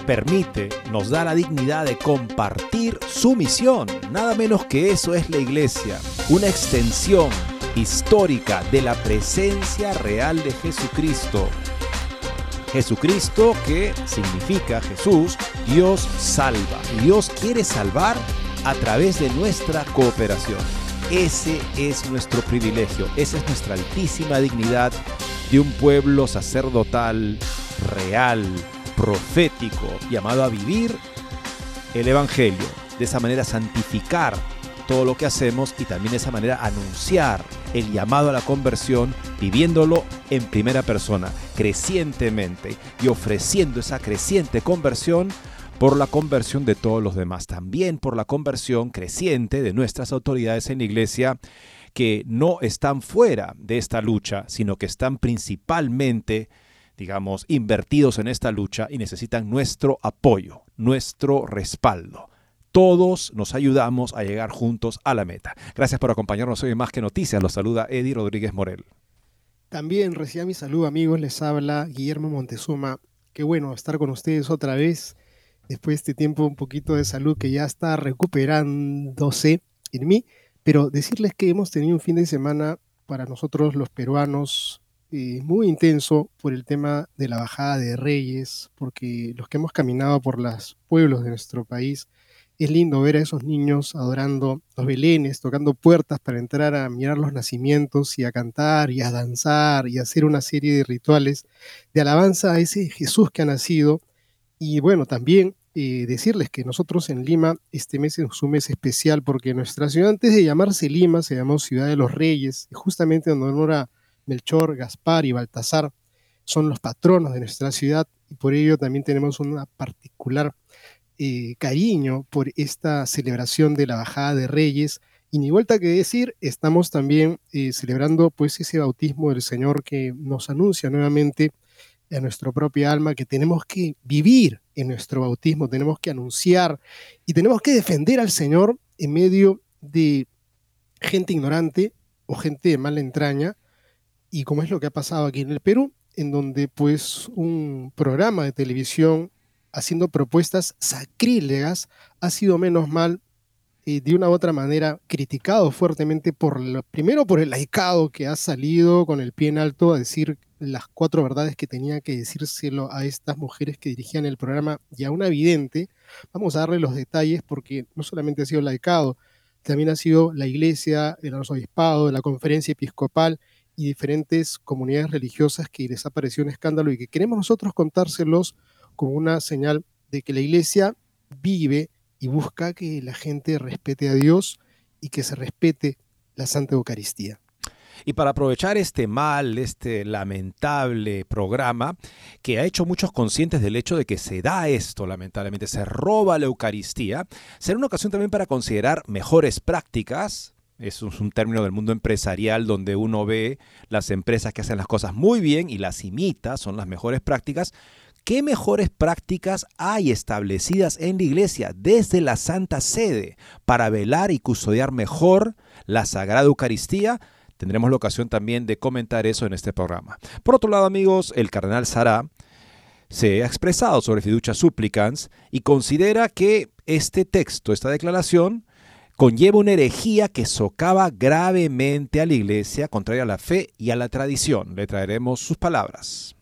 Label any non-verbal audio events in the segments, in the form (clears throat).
permite, nos da la dignidad de compartir su misión. Nada menos que eso es la iglesia, una extensión histórica de la presencia real de Jesucristo. Jesucristo que significa Jesús, Dios salva. Dios quiere salvar a través de nuestra cooperación. Ese es nuestro privilegio, esa es nuestra altísima dignidad de un pueblo sacerdotal, real, profético, llamado a vivir el Evangelio. De esa manera santificar todo lo que hacemos y también de esa manera anunciar el llamado a la conversión viviéndolo en primera persona, crecientemente y ofreciendo esa creciente conversión por la conversión de todos los demás, también por la conversión creciente de nuestras autoridades en la iglesia que no están fuera de esta lucha, sino que están principalmente, digamos, invertidos en esta lucha y necesitan nuestro apoyo, nuestro respaldo. Todos nos ayudamos a llegar juntos a la meta. Gracias por acompañarnos hoy en Más que Noticias. Los saluda Eddie Rodríguez Morel. También reciba mi saludo amigos, les habla Guillermo Montezuma. Qué bueno estar con ustedes otra vez después de este tiempo un poquito de salud que ya está recuperándose en mí, pero decirles que hemos tenido un fin de semana para nosotros los peruanos eh, muy intenso por el tema de la bajada de reyes, porque los que hemos caminado por los pueblos de nuestro país, es lindo ver a esos niños adorando los belenes, tocando puertas para entrar a mirar los nacimientos y a cantar y a danzar y hacer una serie de rituales de alabanza a ese Jesús que ha nacido. Y bueno, también eh, decirles que nosotros en Lima este mes es un mes especial porque nuestra ciudad antes de llamarse Lima se llamó Ciudad de los Reyes, justamente en honor a Melchor, Gaspar y Baltasar son los patronos de nuestra ciudad y por ello también tenemos una particular eh, cariño por esta celebración de la bajada de Reyes. Y ni vuelta que decir, estamos también eh, celebrando pues ese bautismo del Señor que nos anuncia nuevamente a nuestra propia alma que tenemos que vivir en nuestro bautismo, tenemos que anunciar y tenemos que defender al Señor en medio de gente ignorante o gente de mala entraña, y como es lo que ha pasado aquí en el Perú, en donde pues un programa de televisión haciendo propuestas sacrílegas, ha sido menos mal y de una u otra manera criticado fuertemente por primero por el laicado que ha salido con el pie en alto a decir las cuatro verdades que tenía que decírselo a estas mujeres que dirigían el programa y a una evidente. Vamos a darle los detalles porque no solamente ha sido laicado, también ha sido la iglesia, el arzobispado, la conferencia episcopal y diferentes comunidades religiosas que les ha parecido un escándalo y que queremos nosotros contárselos como una señal de que la iglesia vive y busca que la gente respete a Dios y que se respete la Santa Eucaristía. Y para aprovechar este mal, este lamentable programa, que ha hecho muchos conscientes del hecho de que se da esto, lamentablemente, se roba la Eucaristía, será una ocasión también para considerar mejores prácticas. Es un término del mundo empresarial donde uno ve las empresas que hacen las cosas muy bien y las imita, son las mejores prácticas, ¿Qué mejores prácticas hay establecidas en la iglesia desde la Santa Sede para velar y custodiar mejor la Sagrada Eucaristía? Tendremos la ocasión también de comentar eso en este programa. Por otro lado, amigos, el cardenal Sará se ha expresado sobre fiducia supplicans y considera que este texto, esta declaración, conlleva una herejía que socava gravemente a la iglesia, contraria a la fe y a la tradición. Le traeremos sus palabras.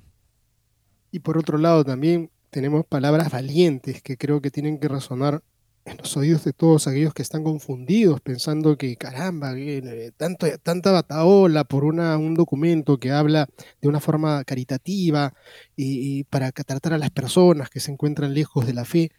Y por otro lado también tenemos palabras valientes que creo que tienen que resonar en los oídos de todos aquellos que están confundidos pensando que caramba, eh, tanto, tanta bataola por una, un documento que habla de una forma caritativa y, para tratar a las personas que se encuentran lejos de la fe,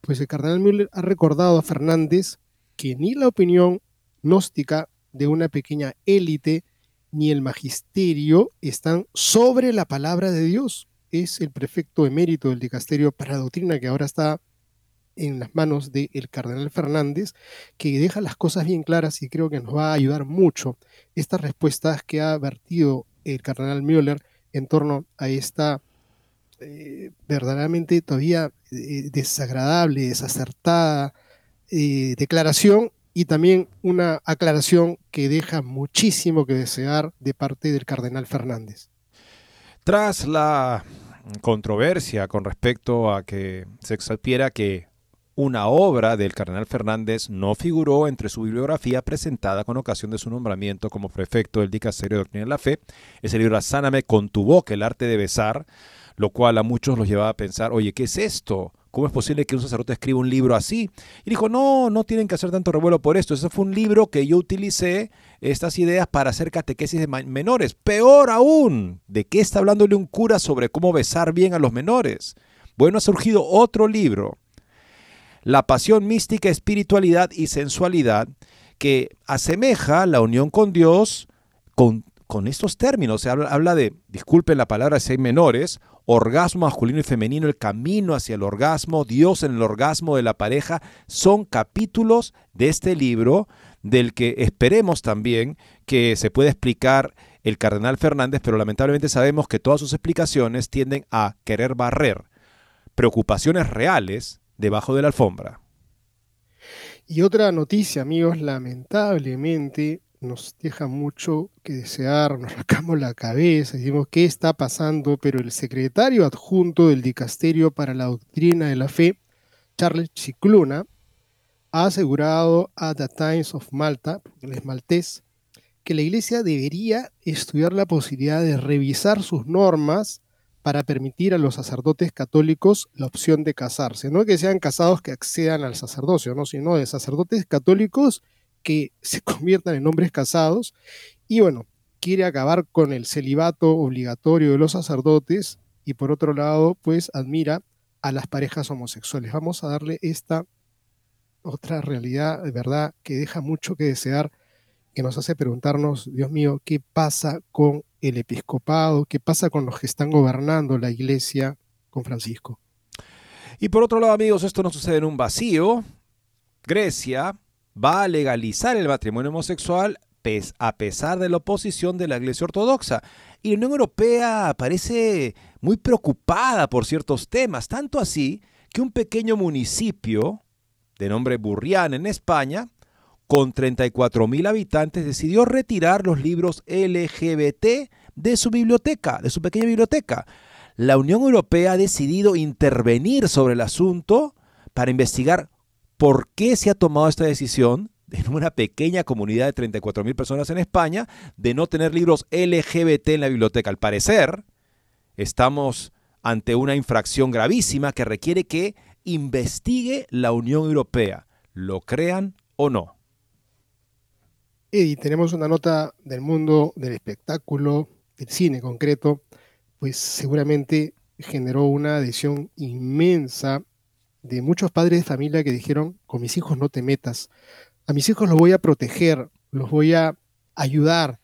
pues el cardenal Müller ha recordado a Fernández que ni la opinión gnóstica de una pequeña élite ni el magisterio están sobre la palabra de Dios. Es el prefecto emérito del dicasterio para doctrina que ahora está en las manos del cardenal Fernández, que deja las cosas bien claras y creo que nos va a ayudar mucho estas respuestas que ha vertido el cardenal Müller en torno a esta eh, verdaderamente todavía eh, desagradable, desacertada eh, declaración y también una aclaración que deja muchísimo que desear de parte del cardenal Fernández. Tras la controversia con respecto a que se exalpiera que una obra del cardenal Fernández no figuró entre su bibliografía presentada con ocasión de su nombramiento como prefecto del Dicasterio de Doctrina de la Fe. Ese libro, Sáname con tu boca, el arte de besar, lo cual a muchos los llevaba a pensar, oye, ¿qué es esto? ¿Cómo es posible que un sacerdote escriba un libro así? Y dijo, no, no tienen que hacer tanto revuelo por esto. Ese fue un libro que yo utilicé estas ideas para hacer catequesis de menores. Peor aún, ¿de qué está hablándole un cura sobre cómo besar bien a los menores? Bueno, ha surgido otro libro la pasión mística, espiritualidad y sensualidad que asemeja la unión con Dios con, con estos términos. Se habla, de, disculpen la palabra si menores, orgasmo masculino y femenino, el camino hacia el orgasmo, Dios en el orgasmo de la pareja, son capítulos de este libro del que esperemos también que se pueda explicar el cardenal Fernández, pero lamentablemente sabemos que todas sus explicaciones tienden a querer barrer preocupaciones reales debajo de la alfombra. Y otra noticia, amigos, lamentablemente nos deja mucho que desear, nos sacamos la cabeza, decimos qué está pasando, pero el secretario adjunto del Dicasterio para la Doctrina de la Fe, Charles Cicluna, ha asegurado a The Times of Malta, porque es maltés, que la Iglesia debería estudiar la posibilidad de revisar sus normas para permitir a los sacerdotes católicos la opción de casarse. No que sean casados que accedan al sacerdocio, ¿no? sino de sacerdotes católicos que (laughs) se conviertan en hombres casados. Y bueno, quiere acabar con el celibato obligatorio de los sacerdotes y por otro lado, pues admira a las parejas homosexuales. Vamos a darle esta otra realidad de verdad que deja mucho que desear, que nos hace preguntarnos, Dios mío, ¿qué pasa con el episcopado? ¿Qué pasa con los que están gobernando la iglesia con Francisco? Y por otro lado, amigos, esto no sucede en un vacío. Grecia va a legalizar el matrimonio homosexual a pesar de la oposición de la Iglesia Ortodoxa. Y la Unión Europea parece muy preocupada por ciertos temas, tanto así que un pequeño municipio de nombre Burrián en España con 34 mil habitantes, decidió retirar los libros LGBT de su biblioteca, de su pequeña biblioteca. La Unión Europea ha decidido intervenir sobre el asunto para investigar por qué se ha tomado esta decisión en una pequeña comunidad de 34 mil personas en España de no tener libros LGBT en la biblioteca. Al parecer, estamos ante una infracción gravísima que requiere que investigue la Unión Europea, lo crean o no. Y tenemos una nota del mundo del espectáculo, del cine concreto, pues seguramente generó una adhesión inmensa de muchos padres de familia que dijeron, con mis hijos no te metas, a mis hijos los voy a proteger, los voy a ayudar.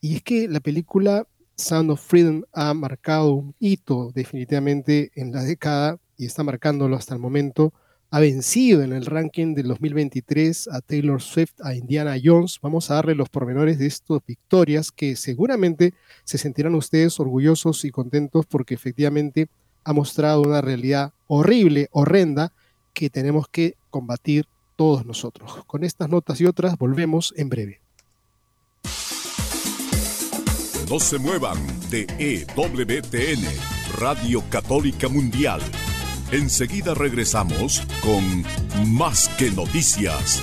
Y es que la película Sound of Freedom ha marcado un hito definitivamente en la década y está marcándolo hasta el momento ha vencido en el ranking del 2023 a Taylor Swift, a Indiana Jones. Vamos a darle los pormenores de estas victorias que seguramente se sentirán ustedes orgullosos y contentos porque efectivamente ha mostrado una realidad horrible, horrenda, que tenemos que combatir todos nosotros. Con estas notas y otras volvemos en breve. No se muevan de EWTN, Radio Católica Mundial Enseguida regresamos con Más que Noticias.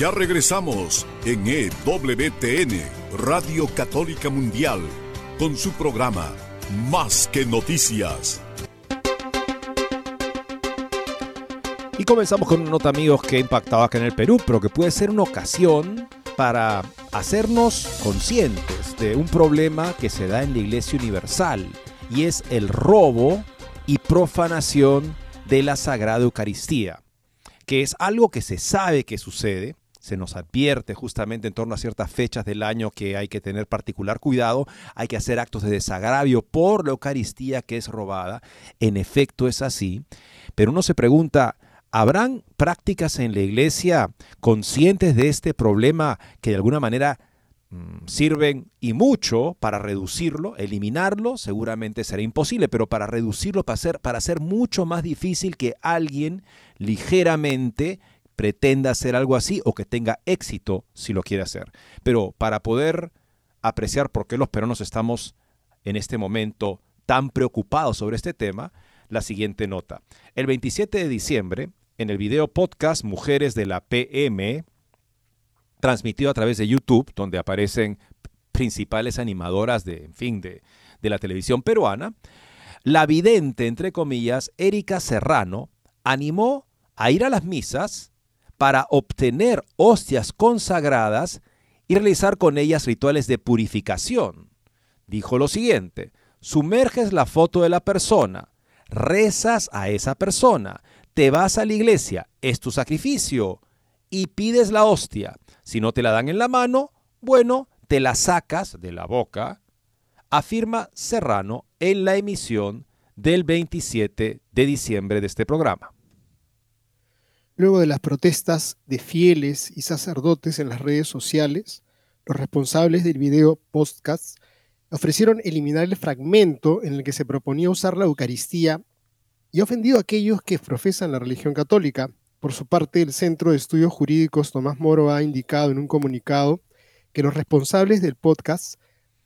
Ya regresamos en EWTN, Radio Católica Mundial, con su programa Más que Noticias. Y comenzamos con una nota, amigos, que ha impactado acá en el Perú, pero que puede ser una ocasión para hacernos conscientes de un problema que se da en la Iglesia Universal, y es el robo y profanación de la Sagrada Eucaristía, que es algo que se sabe que sucede, se nos advierte justamente en torno a ciertas fechas del año que hay que tener particular cuidado, hay que hacer actos de desagravio por la Eucaristía que es robada. En efecto es así, pero uno se pregunta, ¿habrán prácticas en la iglesia conscientes de este problema que de alguna manera mm, sirven y mucho para reducirlo, eliminarlo, seguramente será imposible, pero para reducirlo, para hacer, para hacer mucho más difícil que alguien ligeramente pretenda hacer algo así o que tenga éxito si lo quiere hacer. Pero para poder apreciar por qué los peruanos estamos en este momento tan preocupados sobre este tema, la siguiente nota. El 27 de diciembre, en el video podcast Mujeres de la PM, transmitido a través de YouTube, donde aparecen principales animadoras de, en fin, de, de la televisión peruana, la vidente, entre comillas, Erika Serrano, animó a ir a las misas para obtener hostias consagradas y realizar con ellas rituales de purificación. Dijo lo siguiente, sumerges la foto de la persona, rezas a esa persona, te vas a la iglesia, es tu sacrificio, y pides la hostia. Si no te la dan en la mano, bueno, te la sacas de la boca, afirma Serrano en la emisión del 27 de diciembre de este programa. Luego de las protestas de fieles y sacerdotes en las redes sociales, los responsables del video podcast ofrecieron eliminar el fragmento en el que se proponía usar la Eucaristía y ha ofendido a aquellos que profesan la religión católica. Por su parte, el Centro de Estudios Jurídicos Tomás Moro ha indicado en un comunicado que los responsables del podcast,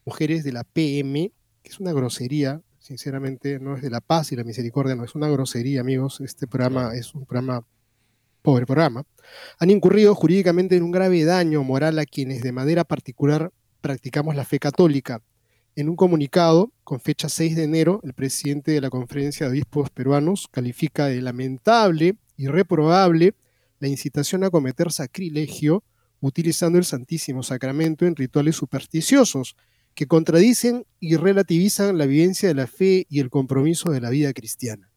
Mujeres de la PM, que es una grosería, sinceramente no es de la paz y la misericordia, no es una grosería, amigos, este programa es un programa pobre programa, han incurrido jurídicamente en un grave daño moral a quienes de manera particular practicamos la fe católica. En un comunicado con fecha 6 de enero, el presidente de la Conferencia de Obispos Peruanos califica de lamentable y reprobable la incitación a cometer sacrilegio utilizando el Santísimo Sacramento en rituales supersticiosos que contradicen y relativizan la vivencia de la fe y el compromiso de la vida cristiana.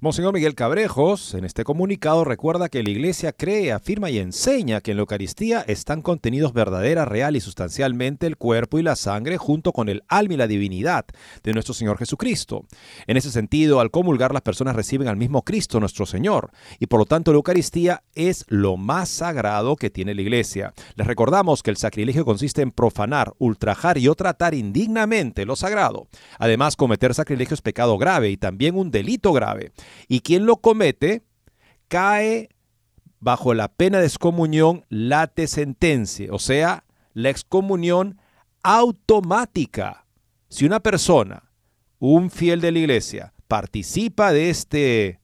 Monseñor Miguel Cabrejos, en este comunicado, recuerda que la Iglesia cree, afirma y enseña que en la Eucaristía están contenidos verdadera, real y sustancialmente el cuerpo y la sangre junto con el alma y la divinidad de nuestro Señor Jesucristo. En ese sentido, al comulgar las personas reciben al mismo Cristo nuestro Señor y por lo tanto la Eucaristía es lo más sagrado que tiene la Iglesia. Les recordamos que el sacrilegio consiste en profanar, ultrajar y o tratar indignamente lo sagrado. Además, cometer sacrilegio es pecado grave y también un delito grave y quien lo comete cae bajo la pena de excomunión late sentencia, o sea, la excomunión automática. Si una persona, un fiel de la iglesia, participa de este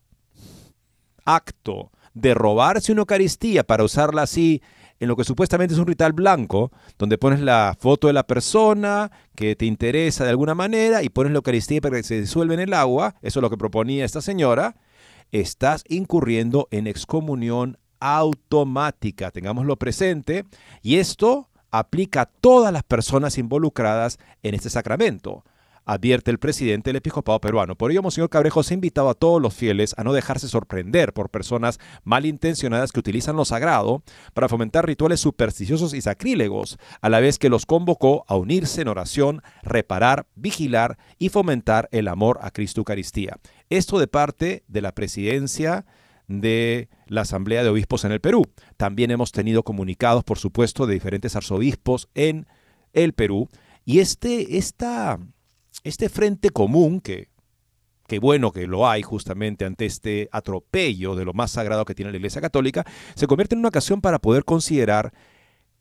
acto de robarse una Eucaristía para usarla así en lo que supuestamente es un ritual blanco, donde pones la foto de la persona que te interesa de alguna manera y pones la Eucaristía para que se disuelva en el agua, eso es lo que proponía esta señora, estás incurriendo en excomunión automática. Tengámoslo presente. Y esto aplica a todas las personas involucradas en este sacramento advierte el presidente del episcopado peruano. Por ello, Monseñor Cabrejo se ha invitado a todos los fieles a no dejarse sorprender por personas malintencionadas que utilizan lo sagrado para fomentar rituales supersticiosos y sacrílegos, a la vez que los convocó a unirse en oración, reparar, vigilar y fomentar el amor a Cristo Eucaristía. Esto de parte de la presidencia de la Asamblea de Obispos en el Perú. También hemos tenido comunicados, por supuesto, de diferentes arzobispos en el Perú. Y este, esta, este frente común, que, que bueno que lo hay justamente ante este atropello de lo más sagrado que tiene la Iglesia Católica, se convierte en una ocasión para poder considerar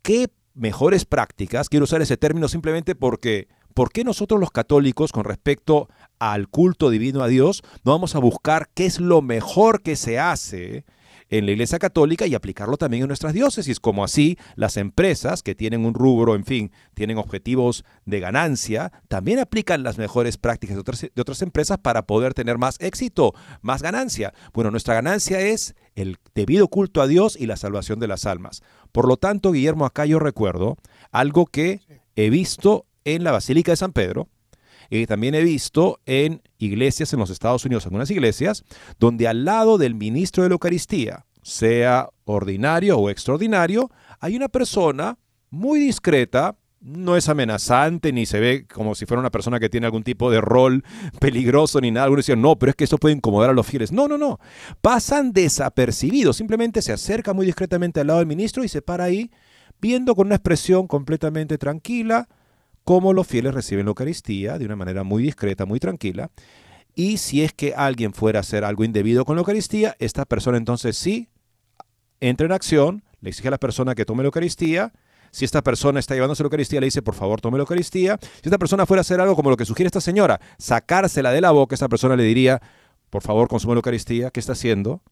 qué mejores prácticas, quiero usar ese término simplemente porque, ¿por qué nosotros los católicos con respecto al culto divino a Dios no vamos a buscar qué es lo mejor que se hace? En la Iglesia Católica y aplicarlo también en nuestras diócesis, como así las empresas que tienen un rubro, en fin, tienen objetivos de ganancia, también aplican las mejores prácticas de otras, de otras empresas para poder tener más éxito, más ganancia. Bueno, nuestra ganancia es el debido culto a Dios y la salvación de las almas. Por lo tanto, Guillermo, acá yo recuerdo algo que he visto en la Basílica de San Pedro, y también he visto en iglesias en los Estados Unidos, algunas iglesias, donde al lado del ministro de la Eucaristía, sea ordinario o extraordinario, hay una persona muy discreta, no es amenazante ni se ve como si fuera una persona que tiene algún tipo de rol peligroso ni nada. Algunos decían, no, pero es que esto puede incomodar a los fieles. No, no, no. Pasan desapercibidos. Simplemente se acerca muy discretamente al lado del ministro y se para ahí viendo con una expresión completamente tranquila cómo los fieles reciben la Eucaristía de una manera muy discreta, muy tranquila. Y si es que alguien fuera a hacer algo indebido con la Eucaristía, esta persona entonces sí entra en acción, le exige a la persona que tome la Eucaristía. Si esta persona está llevándose la Eucaristía, le dice, por favor, tome la Eucaristía. Si esta persona fuera a hacer algo como lo que sugiere esta señora, sacársela de la boca, esta persona le diría, por favor, consume la Eucaristía. ¿Qué está haciendo?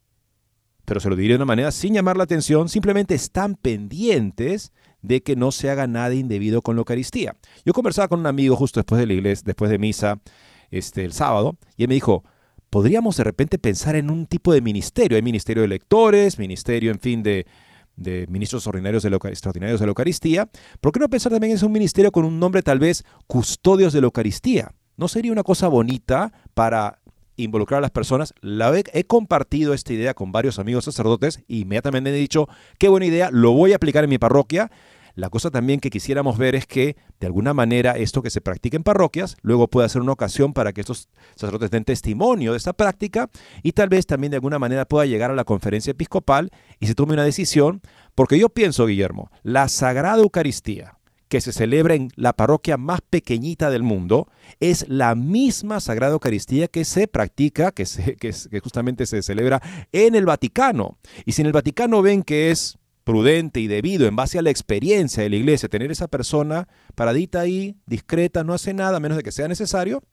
Pero se lo diría de una manera sin llamar la atención, simplemente están pendientes de que no se haga nada indebido con la Eucaristía. Yo conversaba con un amigo justo después de la iglesia, después de misa, este, el sábado, y él me dijo, podríamos de repente pensar en un tipo de ministerio. Hay ministerio de lectores, ministerio, en fin, de, ministros ordinarios de extraordinarios de la Eucaristía. ¿Por qué no pensar también en un ministerio con un nombre tal vez custodios de la Eucaristía? ¿No sería una cosa bonita para involucrar a las personas. La he, he, compartido esta idea con varios amigos sacerdotes e inmediatamente he dicho, qué buena idea, lo voy a aplicar en mi parroquia. La cosa también que quisiéramos ver es que, de alguna manera, esto que se practica en parroquias, luego pueda ser una ocasión para que estos sacerdotes den testimonio de esta práctica y tal vez también de alguna manera pueda llegar a la conferencia episcopal y se tome una decisión, porque yo pienso, Guillermo, la Sagrada Eucaristía, que se celebra en la parroquia más pequeñita del mundo, es la misma Sagrada Eucaristía que se practica, que, que, justamente se celebra en el Vaticano. Y si en el Vaticano ven que es prudente y debido en base a la experiencia de la iglesia tener esa persona paradita ahí, discreta, no hace nada, a menos de que sea necesario,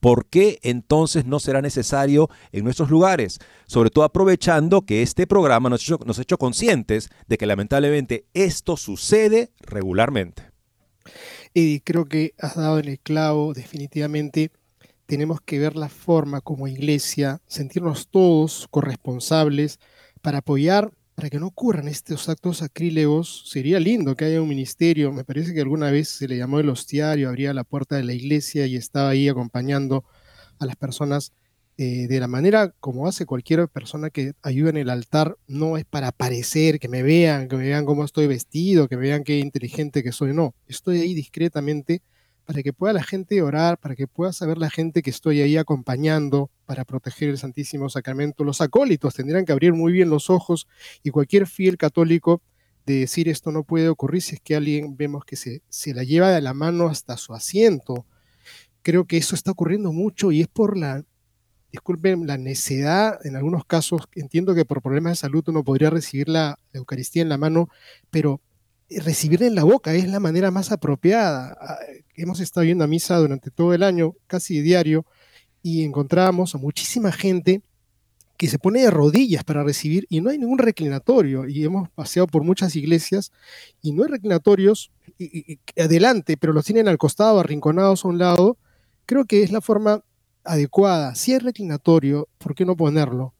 ¿Por qué entonces no será necesario en nuestros lugares? Sobre todo aprovechando que este programa nos ha, hecho, conscientes de que lamentablemente esto sucede regularmente. Y creo que has dado en el clavo, definitivamente tenemos que ver la forma como iglesia, sentirnos todos corresponsables para apoyar para que no ocurran estos actos sacrílegos, sería lindo que haya un ministerio, me parece que alguna vez se le llamó el hostiario, abría la puerta de la iglesia y estaba ahí acompañando a las personas eh, de la manera como hace cualquier persona que ayuda en el altar, no es para aparecer, que me vean, que me vean cómo estoy vestido, que me vean qué inteligente que soy, no, estoy ahí discretamente para que pueda la gente orar, para que pueda saber la gente que estoy ahí acompañando para proteger el Santísimo Sacramento. Los acólitos tendrían que abrir muy bien los ojos y cualquier fiel católico de decir esto no puede ocurrir si es que alguien vemos que se, se la lleva de la mano hasta su asiento. Creo que eso está ocurriendo mucho y es por la, disculpen, la necedad en algunos casos. Entiendo que por problemas de salud uno podría recibir la Eucaristía en la mano, pero recibirla en la boca es la manera más apropiada. Hemos estado yendo a misa durante todo el año, casi diario, y encontramos a muchísima gente que se pone de rodillas para recibir y no hay ningún reclinatorio. Y hemos paseado por muchas iglesias y no hay reclinatorios adelante, pero los tienen al costado, arrinconados a un lado. Creo que es la forma adecuada, si es reclinatorio, ¿por qué no ponerlo?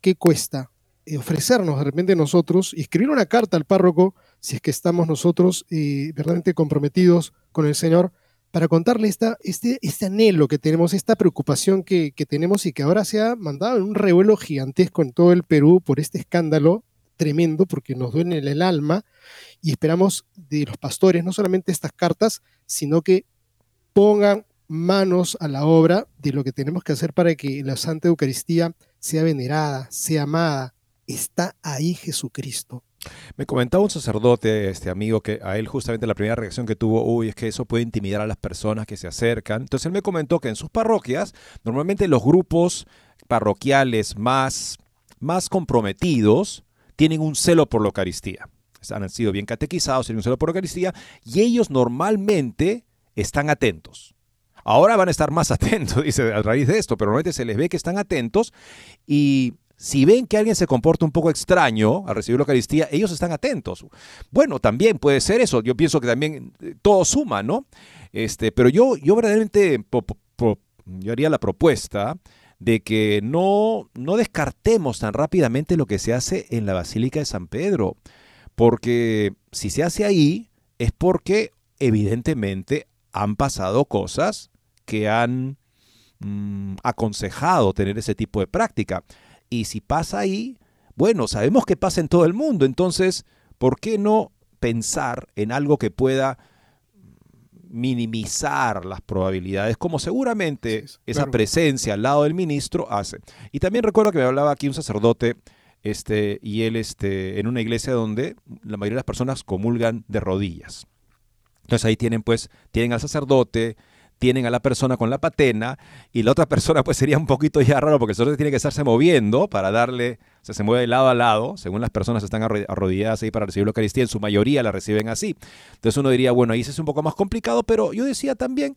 ¿Qué cuesta? Eh, ofrecernos de repente nosotros y escribir una carta al párroco si es que estamos nosotros eh, verdaderamente comprometidos con el Señor para contarle esta, este, este anhelo que tenemos, esta preocupación que, que, tenemos y que ahora se ha mandado en un revuelo gigantesco en todo el Perú por este escándalo tremendo, porque nos duele el alma y esperamos de los pastores no solamente estas cartas, sino que pongan manos a la obra de lo que tenemos que hacer para que la Santa Eucaristía sea venerada, sea amada. Está ahí Jesucristo. Me comentaba un sacerdote, este amigo, que a él justamente la primera reacción que tuvo, uy, es que eso puede intimidar a las personas que se acercan. Entonces él me comentó que en sus parroquias, normalmente los grupos parroquiales más, más comprometidos tienen un celo por la Eucaristía. Han sido bien catequizados, tienen un celo por la Eucaristía, y ellos normalmente están atentos. Ahora van a estar más (laughs) atentos, dice, a raíz de esto, pero normalmente se les ve que están atentos y si ven que alguien se comporta un poco extraño al recibir la Eucaristía, ellos están atentos. Bueno, también puede ser eso. Yo pienso que también eh, todo suma, ¿no? Este, pero yo, yo verdaderamente yo haría la propuesta de que no, no descartemos tan rápidamente lo que se hace en la Basílica de San Pedro. Porque si se hace ahí, es porque evidentemente han pasado cosas que han mm, aconsejado tener ese tipo de práctica. Y si pasa ahí, bueno, sabemos que pasa en todo el mundo, entonces, ¿por qué no pensar en algo que pueda minimizar las probabilidades, como seguramente esa presencia al lado del ministro hace. Y también recuerdo que me hablaba aquí un sacerdote, este, y él este, en una iglesia donde la mayoría de las personas comulgan de rodillas. Entonces ahí tienen pues, tienen al sacerdote, tienen a la persona con la patena y la otra persona pues sería un poquito ya raro porque el sacerdote tiene que estarse moviendo para darle, se mueve de lado a lado, según las personas están arrodilladas ahí para recibir la Eucaristía, en su mayoría la reciben así. Entonces uno diría, bueno, ahí es un poco más complicado, pero yo decía también,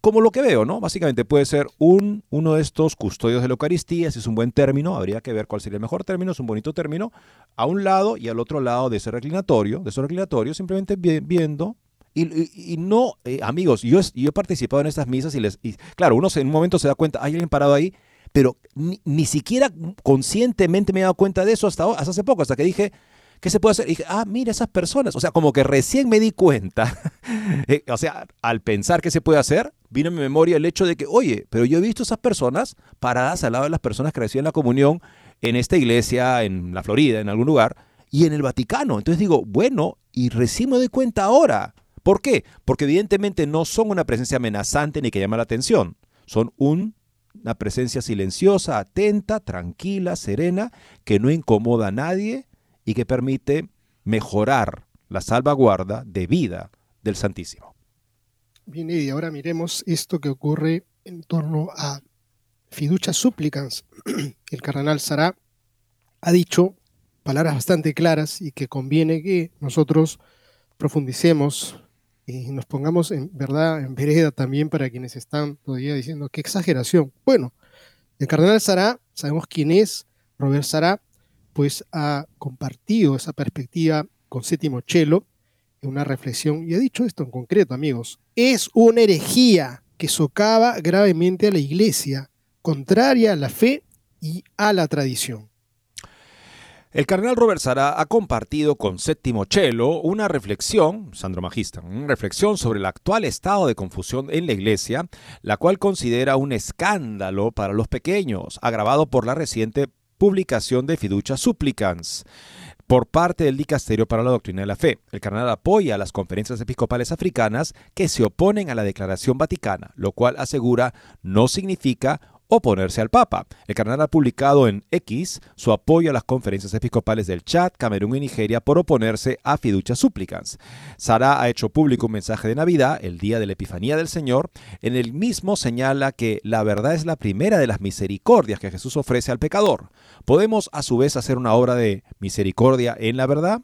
como lo que veo, ¿no? Básicamente puede ser un, uno de estos custodios de la Eucaristía, si es un buen término, habría que ver cuál sería el mejor término, es un bonito término, a un lado y al otro lado de ese reclinatorio, de ese reclinatorio, simplemente viendo y, no, eh, amigos, yo, yo he participado en estas misas y, les, claro, uno en un momento se da cuenta, hay alguien parado ahí, pero ni, siquiera conscientemente me he dado cuenta de eso hasta, hasta hace poco, hasta que dije, ¿qué se puede hacer? Y dije, ah, mira esas personas. O sea, como que recién me di cuenta, (laughs) eh, o sea, al pensar qué se puede hacer, vino a mi memoria el hecho de que, oye, pero yo he visto esas personas paradas al lado de las personas que reciben la comunión en esta iglesia, en la Florida, en algún lugar, y en el Vaticano. Entonces digo, bueno, y recién me doy cuenta ahora. ¿Por qué? Porque evidentemente no son una presencia amenazante ni que llama la atención. Son una presencia silenciosa, atenta, tranquila, serena, que no incomoda a nadie y que permite mejorar la salvaguarda de vida del Santísimo. Bien, y ahora miremos esto que ocurre en torno a fiducia supplicans. (clears throat) El cardenal Sará ha dicho palabras bastante claras y que conviene que nosotros profundicemos y nos pongamos en verdad en vereda también para quienes están todavía diciendo qué exageración. Bueno, el cardenal Sará, sabemos quién es, Robert Sará, pues ha compartido esa perspectiva con Séptimo Chelo en una reflexión y ha dicho esto en concreto, amigos. Es una herejía que socava gravemente a la iglesia, contraria a la fe y a la tradición. El cardenal Robert Sara ha compartido con Séptimo Chelo una reflexión, Sandro Magista, una reflexión sobre el actual estado de confusión en la iglesia, la cual considera un escándalo para los pequeños, agravado por la reciente publicación de Fiducia Supplicans por parte del Dicasterio para la Doctrina de la Fe. El cardenal apoya a las conferencias episcopales africanas que se oponen a la Declaración Vaticana, lo cual asegura no significa oponerse al Papa. El cardenal ha publicado en X su apoyo a las conferencias episcopales del Chad, Camerún y Nigeria por oponerse a fiducia súplicas. Sara ha hecho público un mensaje de Navidad, el día de la Epifanía del Señor. En el mismo señala que la verdad es la primera de las misericordias que Jesús ofrece al pecador. ¿Podemos a su vez hacer una obra de misericordia en la verdad?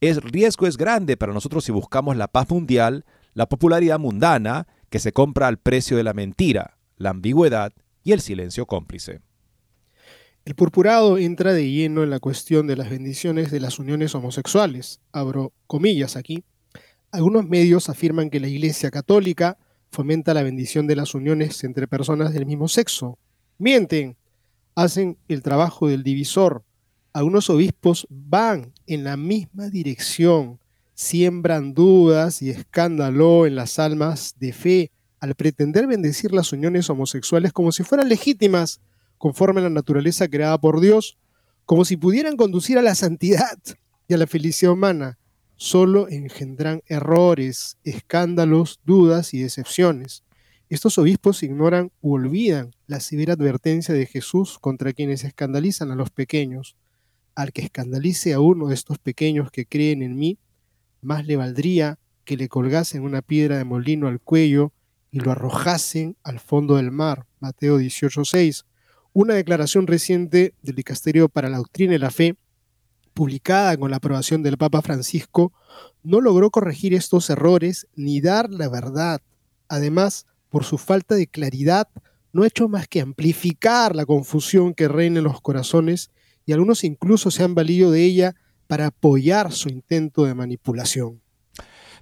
El riesgo es grande para nosotros si buscamos la paz mundial, la popularidad mundana, que se compra al precio de la mentira, la ambigüedad el silencio cómplice. El purpurado entra de lleno en la cuestión de las bendiciones de las uniones homosexuales. Abro comillas aquí. Algunos medios afirman que la Iglesia Católica fomenta la bendición de las uniones entre personas del mismo sexo. Mienten, hacen el trabajo del divisor. Algunos obispos van en la misma dirección, siembran dudas y escándalo en las almas de fe al pretender bendecir las uniones homosexuales como si fueran legítimas, conforme a la naturaleza creada por Dios, como si pudieran conducir a la santidad y a la felicidad humana, solo engendran errores, escándalos, dudas y decepciones. Estos obispos ignoran u olvidan la severa advertencia de Jesús contra quienes escandalizan a los pequeños. Al que escandalice a uno de estos pequeños que creen en mí, más le valdría que le colgasen una piedra de molino al cuello y lo arrojasen al fondo del mar. Mateo 18:6. Una declaración reciente del Dicasterio para la Doctrina y la Fe, publicada con la aprobación del Papa Francisco, no logró corregir estos errores ni dar la verdad. Además, por su falta de claridad, no ha hecho más que amplificar la confusión que reina en los corazones y algunos incluso se han valido de ella para apoyar su intento de manipulación.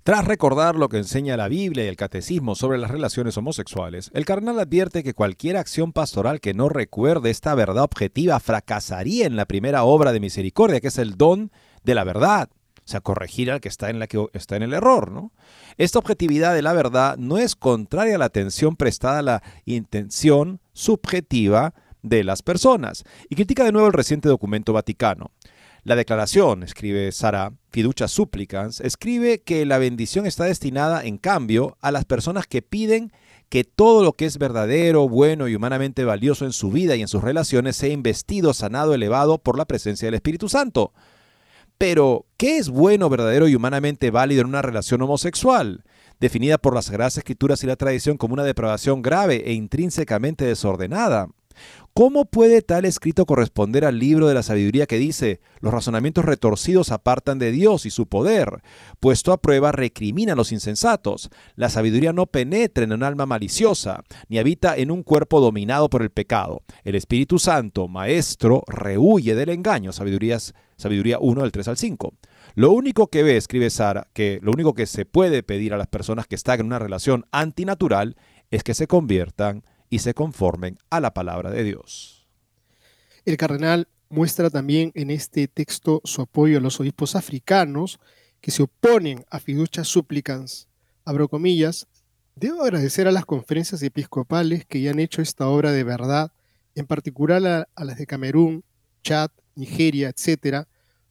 Tras recordar lo que enseña la Biblia y el catecismo sobre las relaciones homosexuales, el carnal advierte que cualquier acción pastoral que no recuerde esta verdad objetiva fracasaría en la primera obra de misericordia, que es el don de la verdad. O sea, corregir al que está en, la el error. Esta objetividad de la verdad no es contraria a la atención prestada a la intención subjetiva de las personas. Y critica de nuevo el reciente documento vaticano. La declaración, escribe Sara Fiducia Supplicans, escribe que la bendición está destinada, en cambio, a las personas que piden que todo lo que es verdadero, bueno y humanamente valioso en su vida y en sus relaciones sea investido, sanado, elevado por la presencia del Espíritu Santo. Pero, ¿qué es bueno, verdadero y humanamente válido en una relación homosexual? Definida por las Sagradas Escrituras y la tradición como una depravación grave e intrínsecamente desordenada. ¿Cómo puede tal escrito corresponder al libro de la sabiduría que dice, los razonamientos retorcidos apartan de Dios y su poder, puesto a prueba recrimina a los insensatos? La sabiduría no penetra en un alma maliciosa, ni habita en un cuerpo dominado por el pecado. El Espíritu Santo, Maestro, rehuye del engaño. Sabidurías, sabiduría 1 del 3 al 5. Lo único que ve, escribe Sara, que lo único que se puede pedir a las personas que están en una relación antinatural es que se conviertan y se conformen a la palabra de Dios. El cardenal muestra también en este texto su apoyo a los obispos africanos que se oponen a fiducias súplicas. Abro debo agradecer a las conferencias episcopales que ya han hecho esta obra de verdad, en particular a, las de Camerún, Chad, Nigeria, etc.,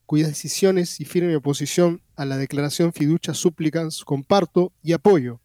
cuyas decisiones y firme oposición a la declaración fiducia súplicas comparto y apoyo.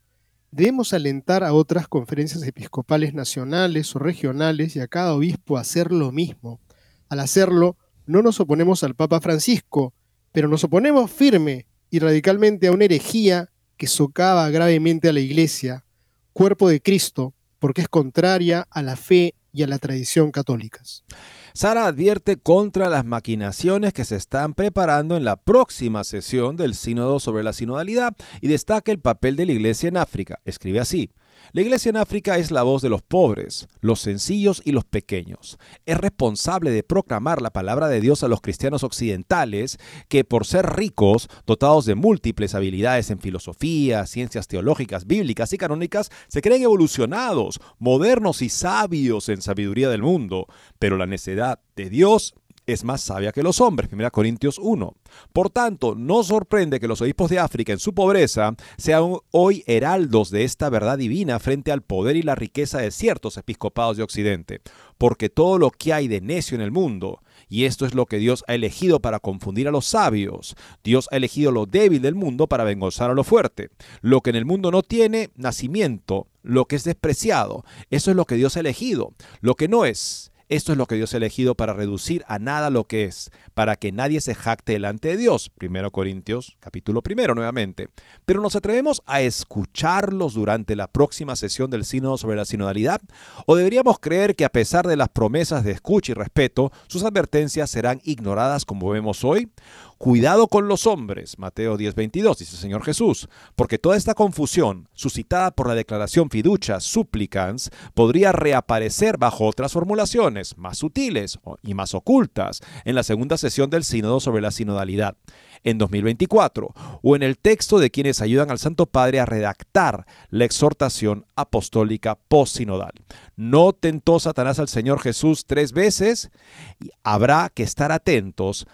Debemos alentar a otras conferencias episcopales nacionales o regionales y a cada obispo a hacer lo mismo. Al hacerlo, no nos oponemos al Papa Francisco, pero nos oponemos firme y radicalmente a una herejía que socava gravemente a la Iglesia, cuerpo de Cristo, porque es contraria a la fe y a la tradición católicas. Sara advierte contra las maquinaciones que se están preparando en la próxima sesión del Sínodo sobre la sinodalidad y destaca el papel de la Iglesia en África. Escribe así. La iglesia en África es la voz de los pobres, los sencillos y los pequeños. Es responsable de proclamar la palabra de Dios a los cristianos occidentales que por ser ricos, dotados de múltiples habilidades en filosofía, ciencias teológicas, bíblicas y canónicas, se creen evolucionados, modernos y sabios en sabiduría del mundo. Pero la necedad de Dios es más sabia que los hombres, 1 Corintios 1. Por tanto, no sorprende que los obispos de África en su pobreza sean hoy heraldos de esta verdad divina frente al poder y la riqueza de ciertos episcopados de Occidente, porque todo lo que hay de necio en el mundo, y esto es lo que Dios ha elegido para confundir a los sabios, Dios ha elegido lo débil del mundo para vengozar a lo fuerte, lo que en el mundo no tiene nacimiento, lo que es despreciado, eso es lo que Dios ha elegido, lo que no es esto es lo que Dios ha elegido para reducir a nada lo que es, para que nadie se jacte delante de Dios. Primero Corintios, capítulo primero, nuevamente. Pero nos atrevemos a escucharlos durante la próxima sesión del sínodo sobre la sinodalidad, o deberíamos creer que a pesar de las promesas de escucha y respeto, sus advertencias serán ignoradas como vemos hoy. Cuidado con los hombres, Mateo 10:22, dice el Señor Jesús, porque toda esta confusión, suscitada por la declaración fiducia supplicans, podría reaparecer bajo otras formulaciones más sutiles y más ocultas en la segunda sesión del sínodo sobre la sinodalidad. En 2024 o en el texto de quienes ayudan al Santo Padre a redactar la exhortación apostólica post-sinodal. No tentó Satanás al Señor Jesús tres veces y habrá que estar atentos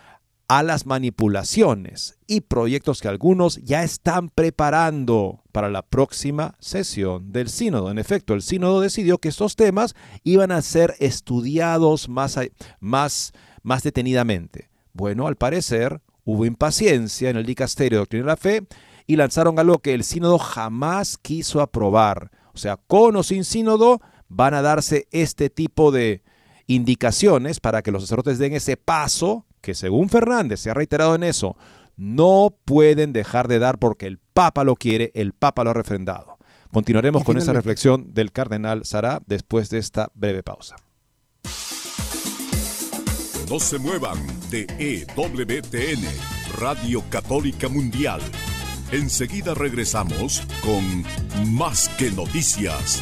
a las manipulaciones y proyectos que algunos ya están preparando para la próxima sesión del sínodo. En efecto, el sínodo decidió que estos temas iban a ser estudiados más, más, más detenidamente. Bueno, al parecer hubo impaciencia en el dicasterio de doctrina de la fe y lanzaron algo que el sínodo jamás quiso aprobar. O sea, con o sin sínodo van a darse este tipo de indicaciones para que los sacerdotes den ese paso que según Fernández se ha reiterado en eso, no pueden dejar de dar porque el Papa lo quiere, el Papa lo ha refrendado. Continuaremos con esa reflexión del cardenal Sará después de esta breve pausa. No se muevan de EWTN, Radio Católica Mundial. Enseguida regresamos con Más que Noticias.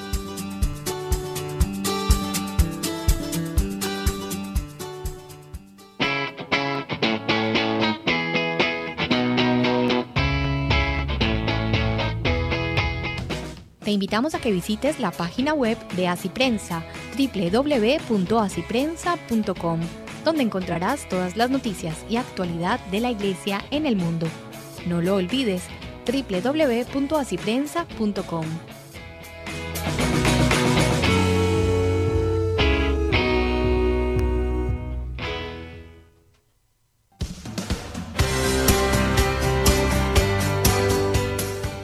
te invitamos a que visites la página web de Asiprensa, www.asiprensa.com, donde encontrarás todas las noticias y actualidad de la Iglesia en el mundo. No lo olvides, www.asiprensa.com.